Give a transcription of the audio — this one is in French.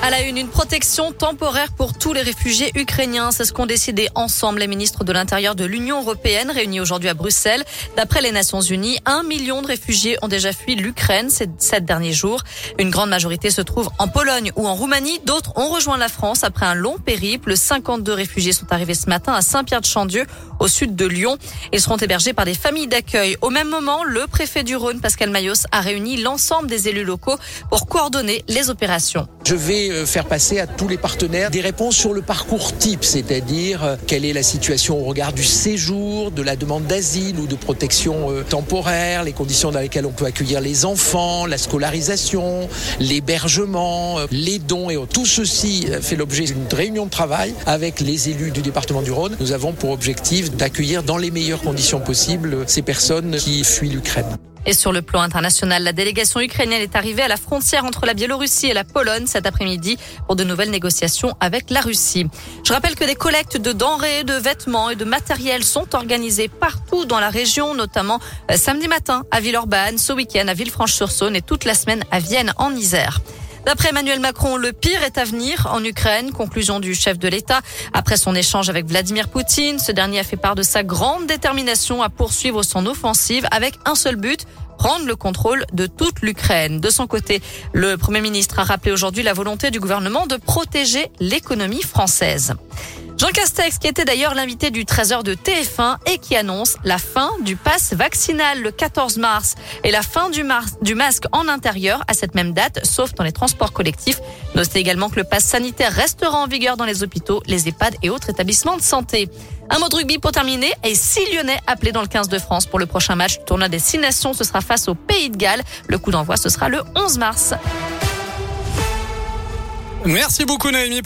À la une, une protection temporaire pour tous les réfugiés ukrainiens. C'est ce qu'ont décidé ensemble les ministres de l'Intérieur de l'Union européenne réunis aujourd'hui à Bruxelles. D'après les Nations Unies, un million de réfugiés ont déjà fui l'Ukraine ces sept derniers jours. Une grande majorité se trouve en Pologne ou en Roumanie. D'autres ont rejoint la France après un long périple. 52 réfugiés sont arrivés ce matin à Saint-Pierre-de-Chandieu, au sud de Lyon. Ils seront hébergés par des familles d'accueil. Au même moment, le préfet du Rhône, Pascal Mayos, a réuni l'ensemble des élus locaux pour coordonner les opérations. Je vais euh, faire passer à tous les partenaires des réponses sur le parcours type, c'est-à-dire euh, quelle est la situation au regard du séjour, de la demande d'asile ou de protection euh, temporaire, les conditions dans lesquelles on peut accueillir les enfants, la scolarisation, l'hébergement, les dons et tout ceci fait l'objet d'une réunion de travail avec les élus du département du Rhône. Nous avons pour objectif d'accueillir dans les meilleures conditions possibles ces personnes qui fuient l'Ukraine. Et sur le plan international, la délégation ukrainienne est arrivée à la frontière entre la Biélorussie et la Pologne cet après-midi pour de nouvelles négociations avec la Russie. Je rappelle que des collectes de denrées, de vêtements et de matériel sont organisées partout dans la région, notamment euh, samedi matin à Villeurbanne, ce week-end à Villefranche-sur-Saône et toute la semaine à Vienne en Isère. D'après Emmanuel Macron, le pire est à venir en Ukraine. Conclusion du chef de l'État. Après son échange avec Vladimir Poutine, ce dernier a fait part de sa grande détermination à poursuivre son offensive avec un seul but, prendre le contrôle de toute l'Ukraine. De son côté, le Premier ministre a rappelé aujourd'hui la volonté du gouvernement de protéger l'économie française. Jean Castex, qui était d'ailleurs l'invité du 13h de TF1 et qui annonce la fin du pass vaccinal le 14 mars et la fin du, masque en intérieur à cette même date, sauf dans les transports collectifs. Notez également que le pass sanitaire restera en vigueur dans les hôpitaux, les EHPAD et autres établissements de santé. Un mot de rugby pour terminer et six Lyonnais appelés dans le 15 de France pour le prochain match du tournoi des six nations. Ce sera face au Pays de Galles. Le coup d'envoi, ce sera le 11 mars. Merci beaucoup Naomi.